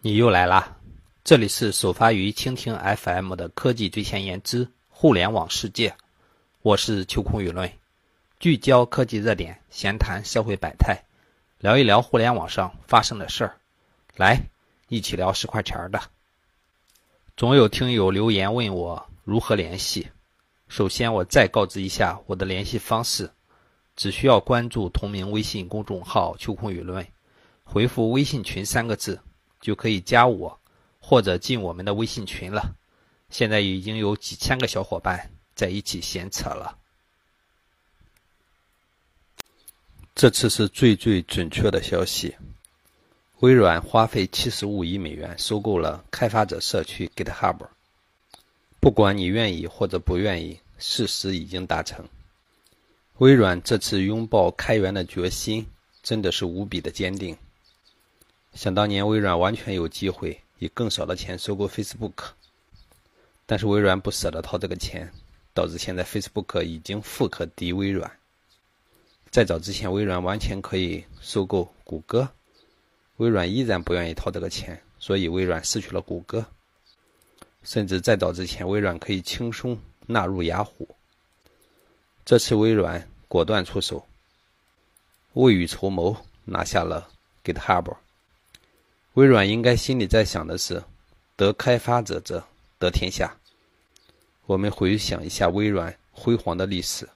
你又来啦！这里是首发于蜻蜓 FM 的科技最前沿之互联网世界，我是秋空舆论，聚焦科技热点，闲谈社会百态，聊一聊互联网上发生的事儿，来一起聊十块钱的。总有听友留言问我如何联系，首先我再告知一下我的联系方式，只需要关注同名微信公众号“秋空舆论”，回复“微信群”三个字。就可以加我，或者进我们的微信群了。现在已经有几千个小伙伴在一起闲扯了。这次是最最准确的消息：微软花费七十五亿美元收购了开发者社区 GitHub。不管你愿意或者不愿意，事实已经达成。微软这次拥抱开源的决心真的是无比的坚定。想当年，微软完全有机会以更少的钱收购 Facebook，但是微软不舍得掏这个钱，导致现在 Facebook 已经富可敌微软。在早之前，微软完全可以收购谷歌，微软依然不愿意掏这个钱，所以微软失去了谷歌。甚至在早之前，微软可以轻松纳入雅虎。这次微软果断出手，未雨绸缪，拿下了 GitHub。微软应该心里在想的是：得开发者者得天下。我们回想一下微软辉煌的历史，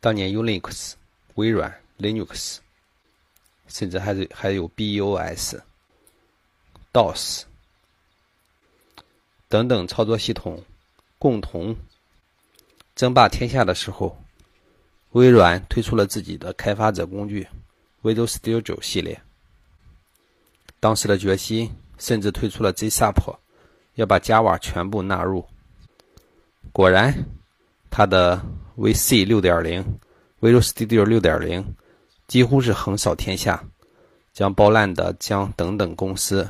当年 Unix、微软 Linux，甚至还是还有 BOS、DOS 等等操作系统共同争霸天下的时候，微软推出了自己的开发者工具 Visual Studio 系列。当时的决心，甚至推出了 ZSup，要把 Java 全部纳入。果然，它的 VC 6.0、Visual Studio 6.0几乎是横扫天下，将包烂的将等等公司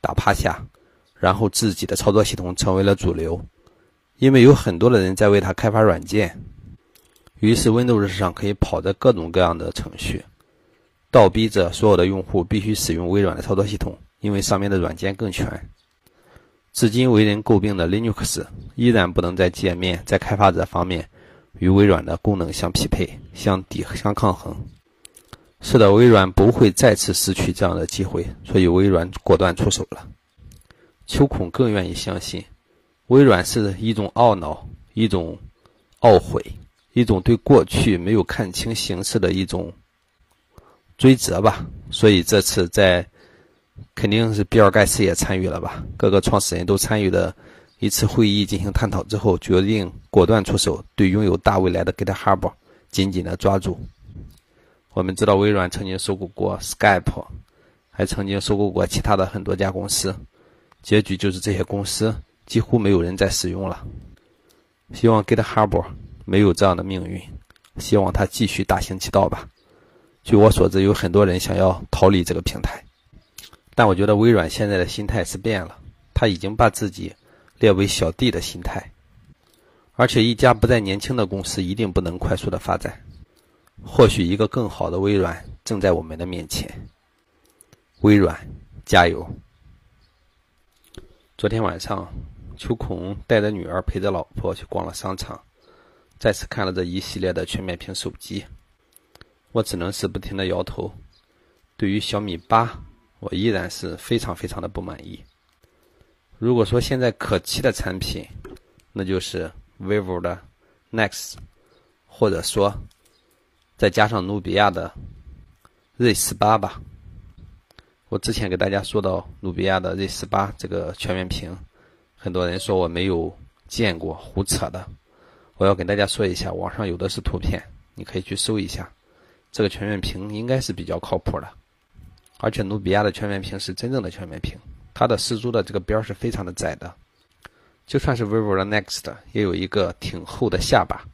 打趴下，然后自己的操作系统成为了主流。因为有很多的人在为它开发软件，于是 Windows 上可以跑着各种各样的程序。倒逼着所有的用户必须使用微软的操作系统，因为上面的软件更全。至今为人诟病的 Linux 依然不能在界面、在开发者方面与微软的功能相匹配、相抵、相抗衡。是的，微软不会再次失去这样的机会，所以微软果断出手了。秋孔更愿意相信，微软是一种懊恼、一种懊悔、一种对过去没有看清形势的一种。追责吧，所以这次在肯定是比尔盖茨也参与了吧？各个创始人都参与的一次会议进行探讨之后，决定果断出手，对拥有大未来的 GitHub 紧紧的抓住。我们知道微软曾经收购过 Skype，还曾经收购过其他的很多家公司，结局就是这些公司几乎没有人在使用了。希望 GitHub 没有这样的命运，希望它继续大行其道吧。据我所知，有很多人想要逃离这个平台，但我觉得微软现在的心态是变了，他已经把自己列为小弟的心态，而且一家不再年轻的公司一定不能快速的发展，或许一个更好的微软正在我们的面前。微软，加油！昨天晚上，秋孔带着女儿陪着老婆去逛了商场，再次看了这一系列的全面屏手机。我只能是不停的摇头。对于小米八，我依然是非常非常的不满意。如果说现在可期的产品，那就是 vivo 的 Nex，或者说再加上努比亚的 Z 十八吧。我之前给大家说到努比亚的 Z 十八这个全面屏，很多人说我没有见过，胡扯的。我要跟大家说一下，网上有的是图片，你可以去搜一下。这个全面屏应该是比较靠谱的，而且努比亚的全面屏是真正的全面屏，它的四周的这个边是非常的窄的，就算是 vivo 的 Next 也有一个挺厚的下巴，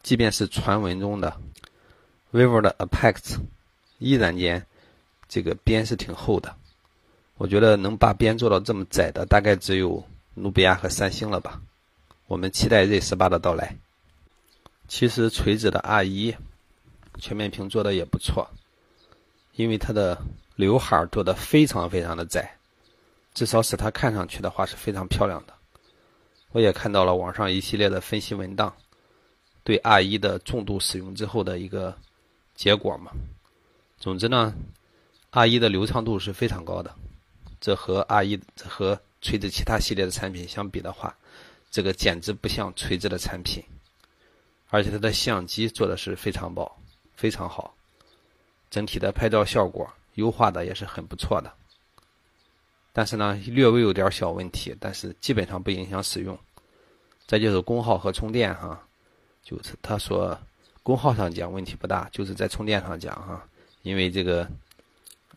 即便是传闻中的 vivo 的 Apex，依然间这个边是挺厚的，我觉得能把边做到这么窄的，大概只有努比亚和三星了吧。我们期待 Z 十八的到来。其实锤子的 R 一。全面屏做的也不错，因为它的刘海做的非常非常的窄，至少使它看上去的话是非常漂亮的。我也看到了网上一系列的分析文档，对 R 一的重度使用之后的一个结果嘛。总之呢，R 一的流畅度是非常高的，这和 R 一和锤子其他系列的产品相比的话，这个简直不像锤子的产品。而且它的相机做的是非常棒，非常好，整体的拍照效果优化的也是很不错的。但是呢，略微有点小问题，但是基本上不影响使用。再就是功耗和充电哈，就是他说功耗上讲问题不大，就是在充电上讲哈，因为这个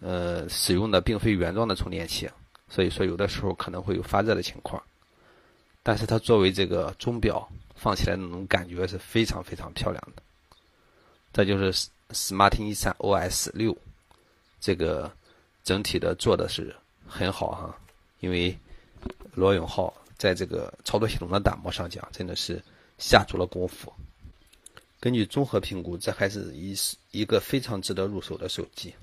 呃使用的并非原装的充电器，所以说有的时候可能会有发热的情况。但是它作为这个钟表。放起来那种感觉是非常非常漂亮的。再就是 SmartInSun OS 六，这个整体的做的是很好哈，因为罗永浩在这个操作系统的打磨上讲，真的是下足了功夫。根据综合评估，这还是一一个非常值得入手的手机。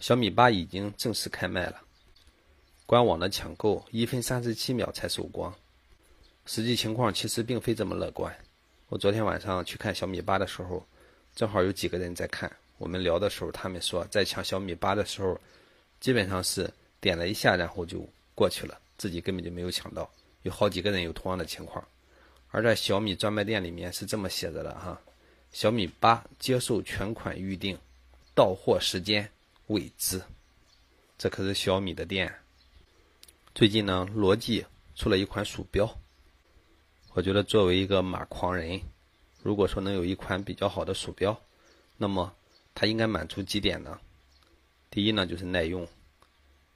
小米八已经正式开卖了，官网的抢购一分三十七秒才售光。实际情况其实并非这么乐观。我昨天晚上去看小米八的时候，正好有几个人在看。我们聊的时候，他们说在抢小米八的时候，基本上是点了一下，然后就过去了，自己根本就没有抢到。有好几个人有同样的情况。而在小米专卖店里面是这么写着的哈：小米八接受全款预定，到货时间未知。这可是小米的店。最近呢，罗技出了一款鼠标。我觉得作为一个马狂人，如果说能有一款比较好的鼠标，那么它应该满足几点呢？第一呢，就是耐用，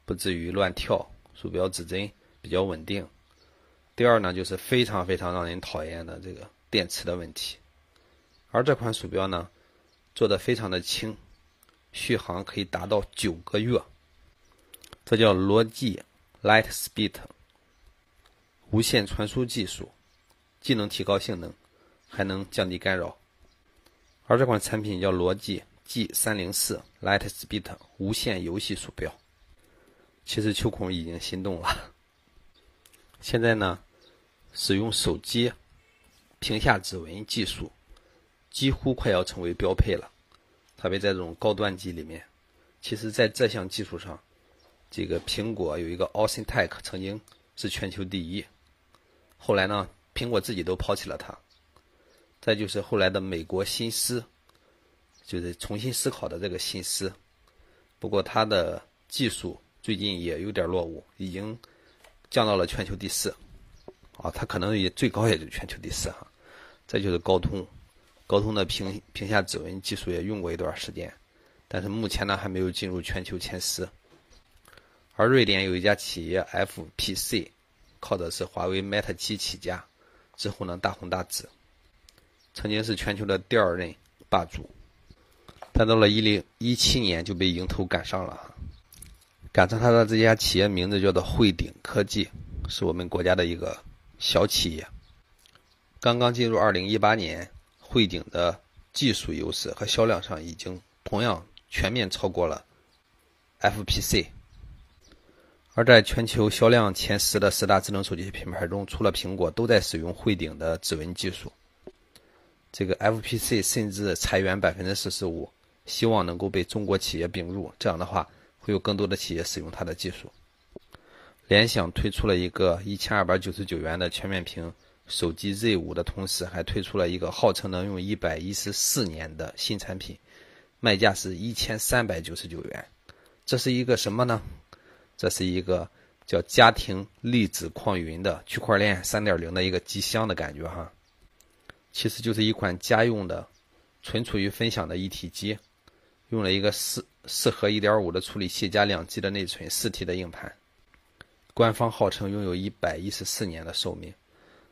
不至于乱跳，鼠标指针比较稳定。第二呢，就是非常非常让人讨厌的这个电池的问题。而这款鼠标呢，做的非常的轻，续航可以达到九个月。这叫罗技 Lightspeed 无线传输技术。既能提高性能，还能降低干扰。而这款产品叫罗技 G 三零四 Lightspeed 无线游戏鼠标。其实秋孔已经心动了。现在呢，使用手机屏下指纹技术几乎快要成为标配了，特别在这种高端机里面。其实，在这项技术上，这个苹果有一个 Austin Tech 曾经是全球第一，后来呢？苹果自己都抛弃了它，再就是后来的美国新思，就是重新思考的这个新思，不过它的技术最近也有点落伍，已经降到了全球第四，啊，它可能也最高也就全球第四哈。再就是高通，高通的屏屏下指纹技术也用过一段时间，但是目前呢还没有进入全球前十。而瑞典有一家企业 FPC，靠的是华为 Mate 七起家。之后呢，大红大紫，曾经是全球的第二任霸主，但到了一零一七年就被迎头赶上了。赶上他的这家企业名字叫做汇顶科技，是我们国家的一个小企业。刚刚进入二零一八年，汇顶的技术优势和销量上已经同样全面超过了 FPC。而在全球销量前十的十大智能手机品牌中，除了苹果，都在使用汇顶的指纹技术。这个 FPC 甚至裁员百分之四十五，希望能够被中国企业并入。这样的话，会有更多的企业使用它的技术。联想推出了一个一千二百九十九元的全面屏手机 Z 五的同时，还推出了一个号称能用一百一十四年的新产品，卖价是一千三百九十九元。这是一个什么呢？这是一个叫家庭粒子矿云的区块链三点零的一个机箱的感觉哈，其实就是一款家用的存储与分享的一体机，用了一个四四核一点五的处理器加两 G 的内存，四 T 的硬盘，官方号称拥有一百一十四年的寿命。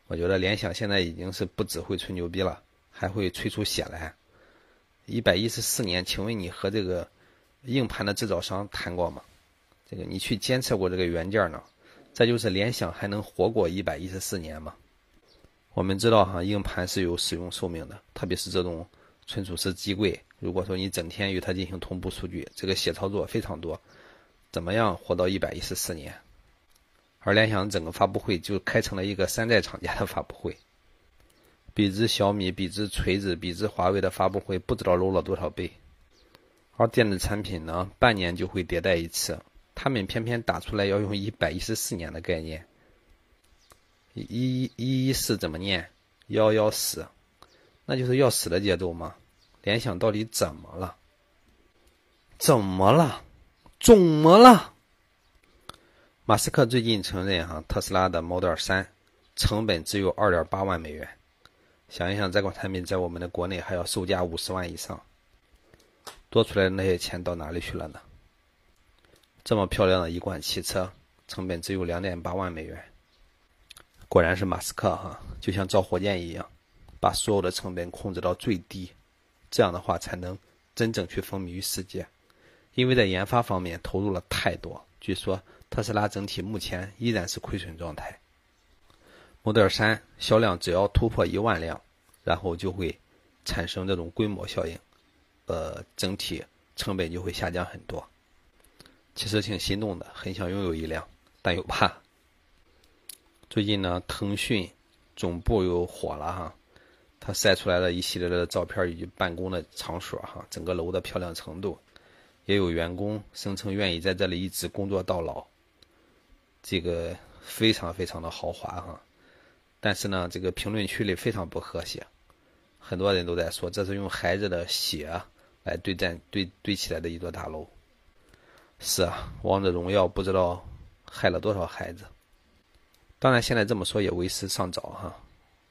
我觉得联想现在已经是不只会吹牛逼了，还会吹出血来。一百一十四年，请问你和这个硬盘的制造商谈过吗？这个你去监测过这个元件呢？再就是联想还能活过一百一十四年吗？我们知道哈，硬盘是有使用寿命的，特别是这种存储式机柜。如果说你整天与它进行同步数据，这个写操作非常多，怎么样活到一百一十四年？而联想整个发布会就开成了一个山寨厂家的发布会，比之小米、比之锤子、比之华为的发布会不知道 low 了多少倍。而电子产品呢，半年就会迭代一次，他们偏偏打出来要用一百一十四年的概念。一一一一四怎么念？幺幺四，那就是要死的节奏吗？联想到底怎么了？怎么了？怎么了？马斯克最近承认，哈，特斯拉的 Model 3成本只有2.8万美元。想一想，这款产品在我们的国内还要售价50万以上，多出来的那些钱到哪里去了呢？这么漂亮的一款汽车，成本只有2.8万美元。果然是马斯克哈，就像造火箭一样，把所有的成本控制到最低，这样的话才能真正去风靡于世界。因为在研发方面投入了太多，据说。特斯拉整体目前依然是亏损状态。Model 3销量只要突破一万辆，然后就会产生这种规模效应，呃，整体成本就会下降很多。其实挺心动的，很想拥有一辆，但又怕。最近呢，腾讯总部又火了哈，他晒出来了一系列的照片以及办公的场所哈，整个楼的漂亮程度，也有员工声称愿意在这里一直工作到老。这个非常非常的豪华哈，但是呢，这个评论区里非常不和谐，很多人都在说这是用孩子的血来对战堆堆起来的一座大楼。是啊，王者荣耀不知道害了多少孩子。当然，现在这么说也为时尚早哈。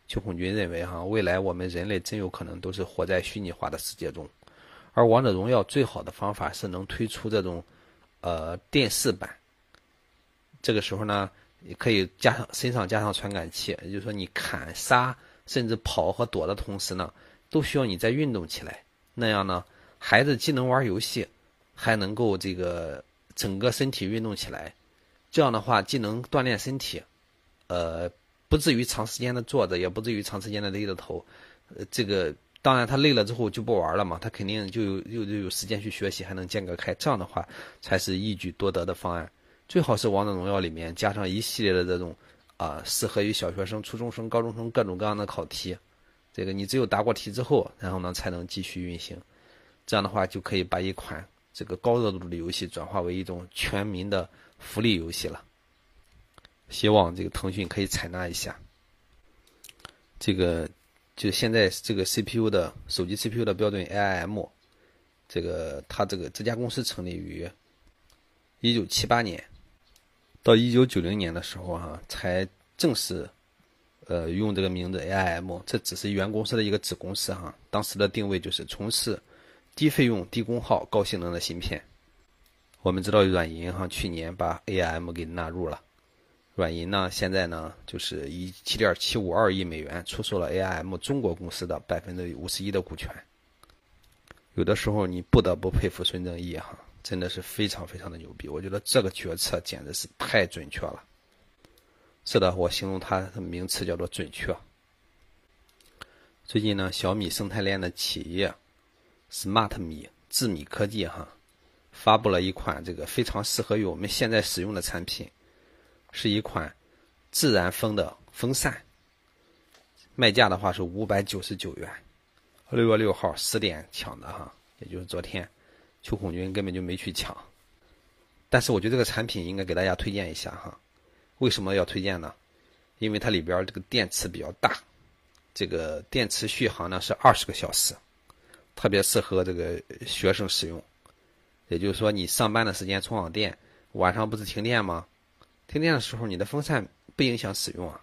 邱红军认为哈，未来我们人类真有可能都是活在虚拟化的世界中，而王者荣耀最好的方法是能推出这种呃电视版。这个时候呢，你可以加上身上加上传感器，也就是说，你砍杀甚至跑和躲的同时呢，都需要你再运动起来。那样呢，孩子既能玩游戏，还能够这个整个身体运动起来。这样的话，既能锻炼身体，呃，不至于长时间的坐着，也不至于长时间的低着头。呃，这个当然他累了之后就不玩了嘛，他肯定就有又有时间去学习，还能间隔开。这样的话才是一举多得的方案。最好是王者荣耀里面加上一系列的这种啊，适合于小学生、初中生、高中生各种各样的考题。这个你只有答过题之后，然后呢才能继续运行。这样的话就可以把一款这个高热度的游戏转化为一种全民的福利游戏了。希望这个腾讯可以采纳一下。这个就现在这个 CPU 的手机 CPU 的标准 AIM，这个它这个这家公司成立于一九七八年。到一九九零年的时候，哈，才正式，呃，用这个名字 AIM，这只是原公司的一个子公司，哈。当时的定位就是从事低费用、低功耗、高性能的芯片。我们知道软银哈去年把 AIM 给纳入了，软银呢现在呢就是以七点七五二亿美元出售了 AIM 中国公司的百分之五十一的股权。有的时候你不得不佩服孙正义哈。真的是非常非常的牛逼，我觉得这个决策简直是太准确了。是的，我形容它的名词叫做准确。最近呢，小米生态链的企业 Smart 米智米科技哈，发布了一款这个非常适合于我们现在使用的产品，是一款自然风的风扇，卖价的话是五百九十九元，六月六号十点抢的哈，也就是昨天。邱孔军根本就没去抢，但是我觉得这个产品应该给大家推荐一下哈。为什么要推荐呢？因为它里边这个电池比较大，这个电池续航呢是二十个小时，特别适合这个学生使用。也就是说，你上班的时间充上电，晚上不是停电吗？停电的时候，你的风扇不影响使用啊。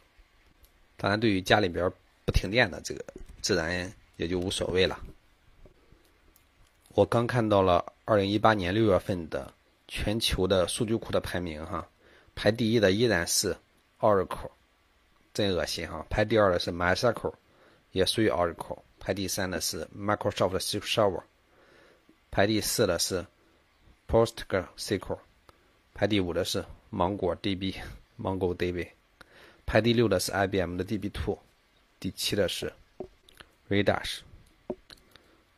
当然，对于家里边不停电的这个，自然也就无所谓了。我刚看到了二零一八年六月份的全球的数据库的排名哈，排第一的依然是 Oracle，真恶心哈。排第二的是 MySQL，也属于 Oracle。排第三的是 Microsoft SQL Server，排第四的是 PostgreSQL，排第五的是芒果 DB，MongoDB，排第六的是 IBM 的 DB2，第七的是 Redis。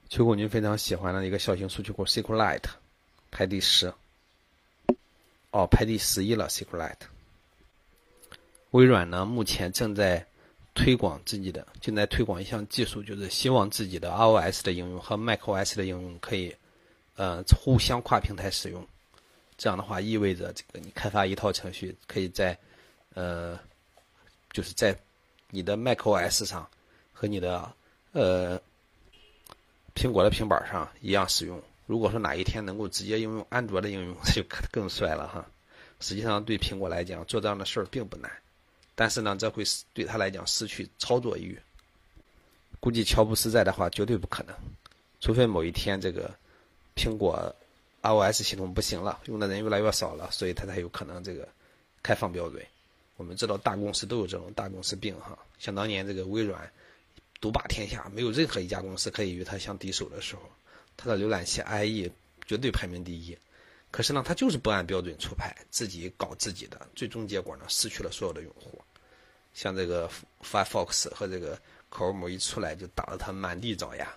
邱国军非常喜欢的一个小型数据库 SQLite，排第十。哦，排第十一了 SQLite。微软呢，目前正在推广自己的，正在推广一项技术，就是希望自己的 iOS 的应用和 macOS 的应用可以，呃，互相跨平台使用。这样的话，意味着这个你开发一套程序，可以在，呃，就是在你的 macOS 上和你的呃苹果的平板上一样使用。如果说哪一天能够直接应用安卓的应用，那就更帅了哈。实际上，对苹果来讲，做这样的事儿并不难。但是呢，这会对他来讲失去操作欲。估计乔布斯在的话，绝对不可能。除非某一天这个苹果 iOS 系统不行了，用的人越来越少了，所以它才有可能这个开放标准。我们知道大公司都有这种大公司病哈。想当年这个微软独霸天下，没有任何一家公司可以与它相敌手的时候，它的浏览器 IE 绝对排名第一。可是呢，它就是不按标准出牌，自己搞自己的，最终结果呢，失去了所有的用户。像这个 Firefox 和这个 Chrome 一出来，就打得它满地找牙。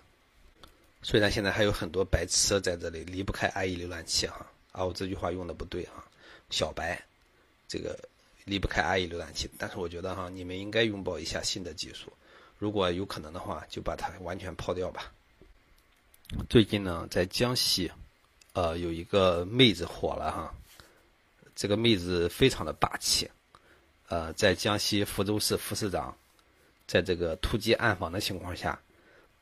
虽然现在还有很多白痴在这里离不开 IE 浏览器哈，啊，我这句话用的不对哈，小白，这个离不开 IE 浏览器，但是我觉得哈，你们应该拥抱一下新的技术，如果有可能的话，就把它完全抛掉吧。最近呢，在江西。呃，有一个妹子火了哈，这个妹子非常的霸气，呃，在江西福州市副市长，在这个突击暗访的情况下，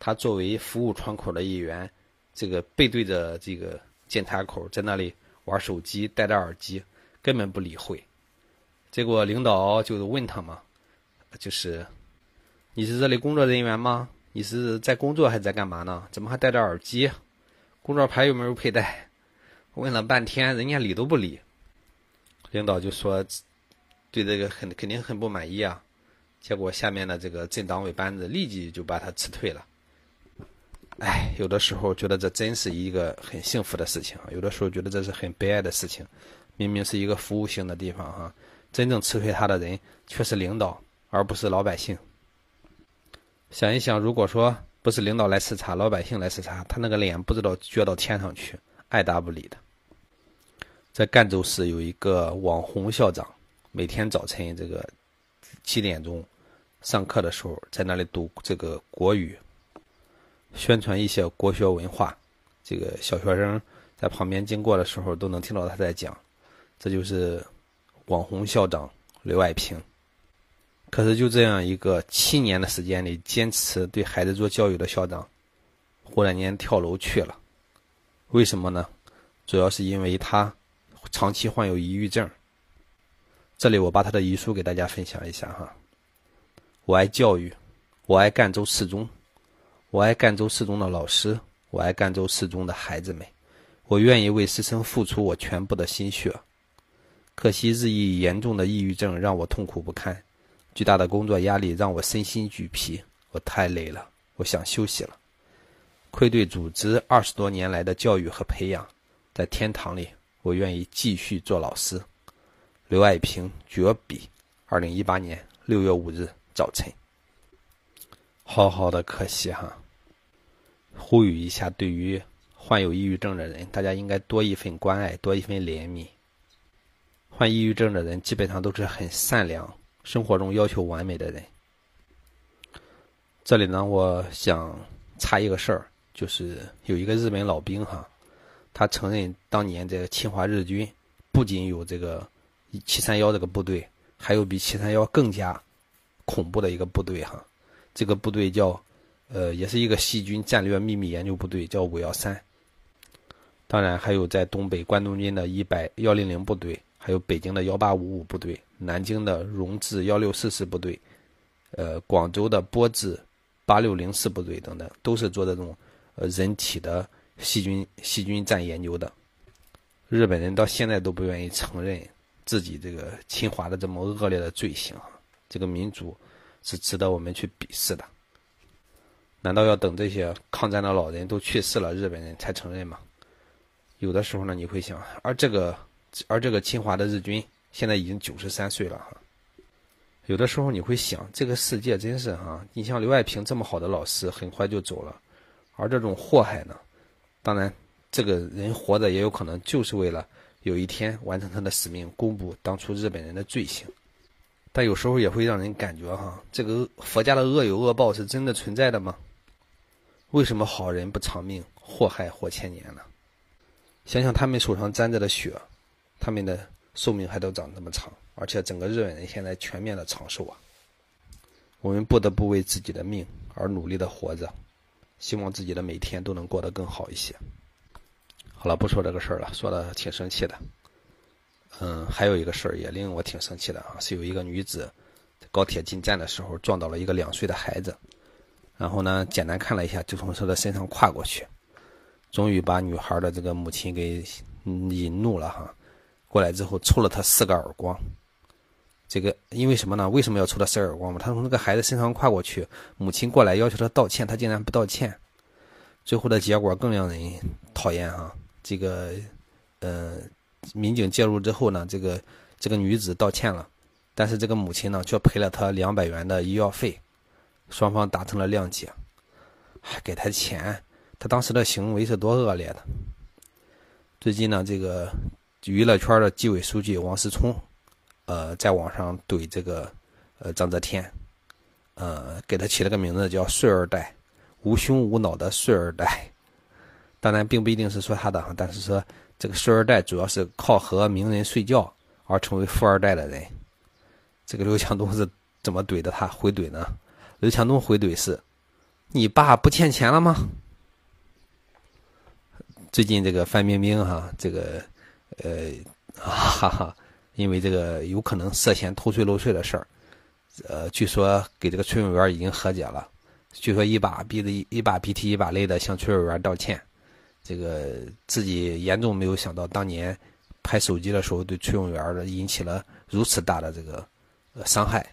他作为服务窗口的一员，这个背对着这个检查口，在那里玩手机，戴着耳机，根本不理会。结果领导就问他嘛，就是你是这里工作人员吗？你是在工作还是在干嘛呢？怎么还戴着耳机？工作牌有没有佩戴？问了半天，人家理都不理。领导就说：“对这个很肯定很不满意啊。”结果下面的这个镇党委班子立即就把他辞退了。哎，有的时候觉得这真是一个很幸福的事情，有的时候觉得这是很悲哀的事情。明明是一个服务性的地方哈，真正辞退他的人却是领导，而不是老百姓。想一想，如果说……不是领导来视察，老百姓来视察，他那个脸不知道撅到天上去，爱答不理的。在赣州市有一个网红校长，每天早晨这个七点钟上课的时候，在那里读这个国语，宣传一些国学文化。这个小学生在旁边经过的时候，都能听到他在讲。这就是网红校长刘爱平。可是就这样一个七年的时间里坚持对孩子做教育的校长，忽然间跳楼去了，为什么呢？主要是因为他长期患有抑郁症。这里我把他的遗书给大家分享一下哈。我爱教育，我爱赣州市中，我爱赣州市中的老师，我爱赣州市中的孩子们，我愿意为师生付出我全部的心血。可惜日益严重的抑郁症让我痛苦不堪。巨大的工作压力让我身心俱疲，我太累了，我想休息了。愧对组织二十多年来的教育和培养，在天堂里，我愿意继续做老师。刘爱平绝笔，二零一八年六月五日早晨。好好的，可惜哈。呼吁一下，对于患有抑郁症的人，大家应该多一份关爱，多一份怜悯。患抑郁症的人基本上都是很善良。生活中要求完美的人，这里呢，我想插一个事儿，就是有一个日本老兵哈，他承认当年这个侵华日军不仅有这个七三幺这个部队，还有比七三幺更加恐怖的一个部队哈，这个部队叫呃，也是一个细菌战略秘密研究部队，叫五幺三。当然还有在东北关东军的一百幺零零部队。还有北京的幺八五五部队，南京的荣智幺六四四部队，呃，广州的波智八六零四部队等等，都是做这种呃人体的细菌细菌战研究的。日本人到现在都不愿意承认自己这个侵华的这么恶劣的罪行，这个民族是值得我们去鄙视的。难道要等这些抗战的老人都去世了，日本人才承认吗？有的时候呢，你会想，而这个。而这个侵华的日军现在已经九十三岁了哈，有的时候你会想，这个世界真是哈，你像刘爱平这么好的老师，很快就走了。而这种祸害呢，当然这个人活着也有可能就是为了有一天完成他的使命，公布当初日本人的罪行。但有时候也会让人感觉哈，这个佛家的恶有恶报是真的存在的吗？为什么好人不长命，祸害活千年呢？想想他们手上沾着的血，他们的寿命还都长这么长，而且整个日本人现在全面的长寿啊。我们不得不为自己的命而努力的活着，希望自己的每天都能过得更好一些。好了，不说这个事儿了，说的挺生气的。嗯，还有一个事儿也令我挺生气的啊，是有一个女子在高铁进站的时候撞到了一个两岁的孩子，然后呢，简单看了一下，就从他的身上跨过去。终于把女孩的这个母亲给引怒了哈，过来之后抽了他四个耳光。这个因为什么呢？为什么要抽他四个耳光嘛？他从那个孩子身上跨过去，母亲过来要求他道歉，他竟然不道歉。最后的结果更让人讨厌哈。这个呃，民警介入之后呢，这个这个女子道歉了，但是这个母亲呢却赔了他两百元的医药费，双方达成了谅解，还给他钱。他当时的行为是多恶劣的！最近呢，这个娱乐圈的纪委书记王思聪，呃，在网上怼这个呃张泽天，呃，给他起了个名字叫“睡二代”，无胸无脑的睡二代。当然，并不一定是说他的哈，但是说这个睡二代主要是靠和名人睡觉而成为富二代的人。这个刘强东是怎么怼的他？回怼呢？刘强东回怼是：“你爸不欠钱了吗？”最近这个范冰冰哈，这个呃，哈哈，因为这个有可能涉嫌偷税漏税的事儿，呃，据说给这个崔永元已经和解了，据说一把鼻子一把鼻涕一把泪的向崔永元道歉，这个自己严重没有想到当年拍手机的时候对崔永元的引起了如此大的这个伤害，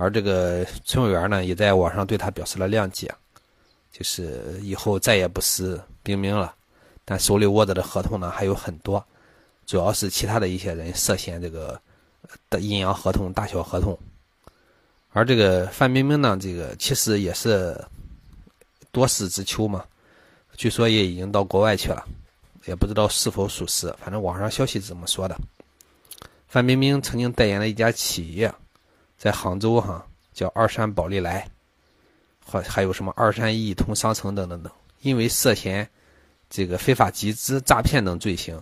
而这个崔永元呢也在网上对他表示了谅解，就是以后再也不是冰冰了。但手里握着的合同呢还有很多，主要是其他的一些人涉嫌这个的阴阳合同、大小合同，而这个范冰冰呢，这个其实也是多事之秋嘛，据说也已经到国外去了，也不知道是否属实，反正网上消息是这么说的。范冰冰曾经代言了一家企业，在杭州哈叫二山宝利来，或还有什么二山一通商城等等等，因为涉嫌。这个非法集资、诈骗等罪行，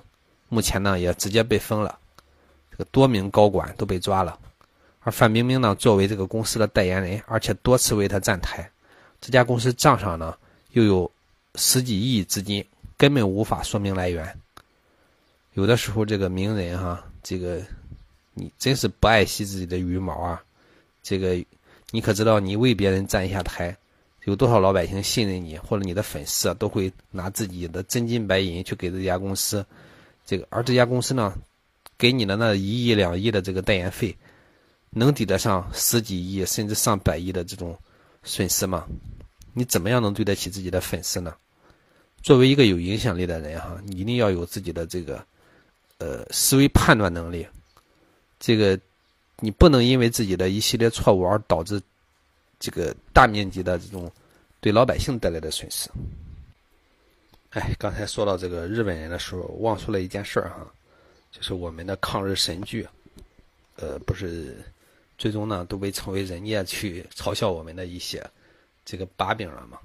目前呢也直接被封了，这个多名高管都被抓了，而范冰冰呢作为这个公司的代言人，而且多次为他站台，这家公司账上呢又有十几亿资金，根本无法说明来源。有的时候这个名人哈，这个你真是不爱惜自己的羽毛啊，这个你可知道你为别人站一下台？有多少老百姓信任你，或者你的粉丝都会拿自己的真金白银去给这家公司，这个而这家公司呢，给你的那一亿两亿的这个代言费，能抵得上十几亿甚至上百亿的这种损失吗？你怎么样能对得起自己的粉丝呢？作为一个有影响力的人哈，你一定要有自己的这个呃思维判断能力，这个你不能因为自己的一系列错误而导致。这个大面积的这种对老百姓带来的损失。哎，刚才说到这个日本人的时候，忘说了一件事儿哈，就是我们的抗日神剧，呃，不是最终呢都被称为人家去嘲笑我们的一些这个把柄了吗？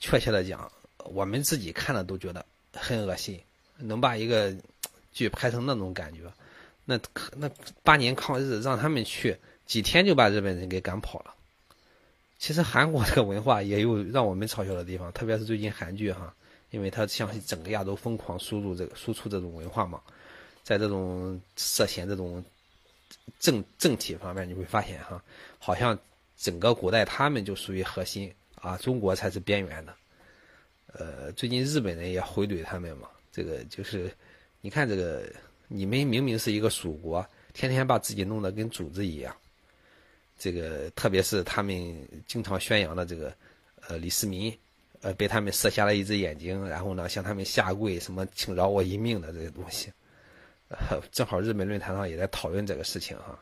确切的讲，我们自己看了都觉得很恶心，能把一个剧拍成那种感觉，那那八年抗日让他们去几天就把日本人给赶跑了。其实韩国这个文化也有让我们嘲笑的地方，特别是最近韩剧哈，因为它向整个亚洲疯狂输入这个输出这种文化嘛，在这种涉嫌这种政政体方面，你会发现哈，好像整个古代他们就属于核心啊，中国才是边缘的。呃，最近日本人也回怼他们嘛，这个就是你看这个，你们明明是一个蜀国，天天把自己弄得跟主子一样。这个特别是他们经常宣扬的这个，呃，李世民，呃，被他们射瞎了一只眼睛，然后呢向他们下跪，什么请饶我一命的这些东西，呃，正好日本论坛上也在讨论这个事情哈。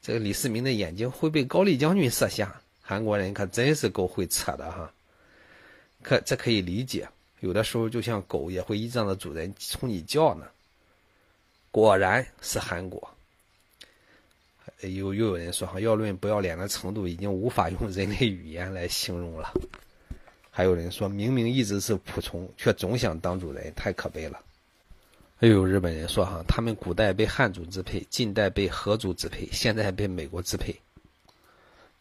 这个李世民的眼睛会被高丽将军射瞎，韩国人可真是够会扯的哈。可这可以理解，有的时候就像狗也会依仗着主人冲你叫呢。果然是韩国。又又有人说哈，要论不要脸的程度，已经无法用人类语言来形容了。还有人说明明一直是仆从，却总想当主人，太可悲了。又有日本人说哈，他们古代被汉族支配，近代被荷族支配，现在被美国支配。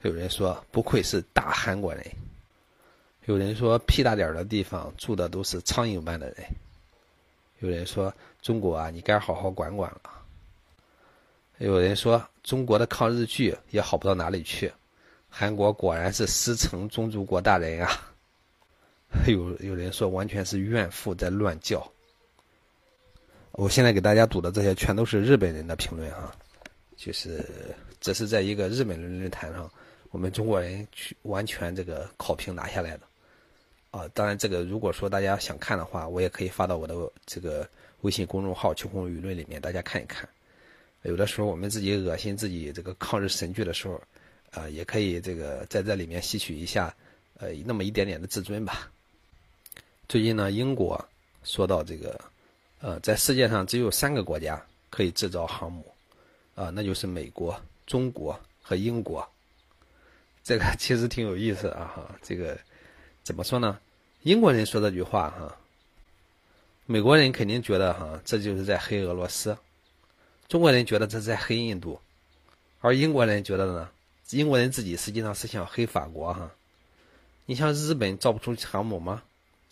有人说不愧是大韩国人。有人说屁大点的地方住的都是苍蝇般的人。有人说中国啊，你该好好管管了。有人说中国的抗日剧也好不到哪里去，韩国果然是师承宗主国大人啊！有有人说完全是怨妇在乱叫。我现在给大家读的这些全都是日本人的评论啊，就是这是在一个日本人论坛上，我们中国人去完全这个考评拿下来的啊。当然，这个如果说大家想看的话，我也可以发到我的这个微信公众号“秋空舆论”里面，大家看一看。有的时候我们自己恶心自己这个抗日神剧的时候，啊，也可以这个在这里面吸取一下，呃，那么一点点的自尊吧。最近呢，英国说到这个，呃，在世界上只有三个国家可以制造航母，啊，那就是美国、中国和英国。这个其实挺有意思啊，哈，这个怎么说呢？英国人说这句话哈，美国人肯定觉得哈，这就是在黑俄罗斯。中国人觉得这是在黑印度，而英国人觉得呢？英国人自己实际上是想黑法国哈。你像日本造不出航母吗？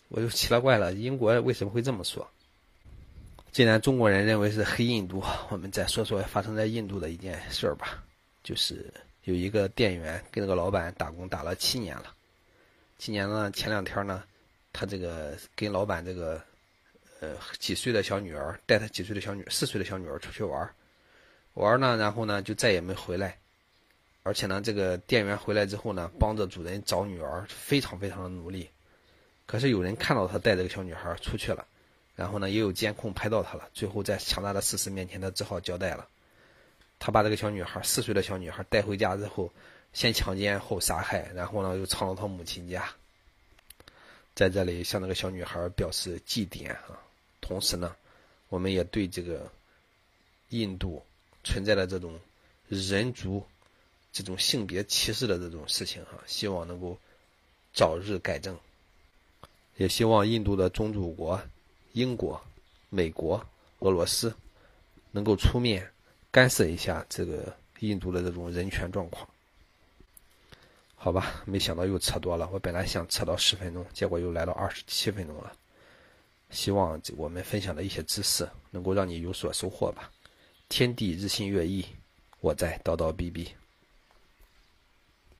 我就奇了怪了，英国为什么会这么说？既然中国人认为是黑印度，我们再说说发生在印度的一件事儿吧。就是有一个店员跟那个老板打工打了七年了，七年呢，前两天呢，他这个跟老板这个。呃，几岁的小女儿带她几岁的小女四岁的小女儿出去玩玩呢，然后呢就再也没回来，而且呢，这个店员回来之后呢，帮着主人找女儿，非常非常的努力。可是有人看到他带这个小女孩出去了，然后呢，也有监控拍到他了。最后在强大的事实面前，他只好交代了。他把这个小女孩四岁的小女孩带回家之后，先强奸后杀害，然后呢又藏到他母亲家，在这里向那个小女孩表示祭奠啊。同时呢，我们也对这个印度存在的这种人族、这种性别歧视的这种事情哈，希望能够早日改正，也希望印度的宗主国英国、美国、俄罗斯能够出面干涉一下这个印度的这种人权状况。好吧，没想到又扯多了，我本来想扯到十分钟，结果又来到二十七分钟了。希望我们分享的一些知识能够让你有所收获吧。天地日新月异，我在叨叨逼逼。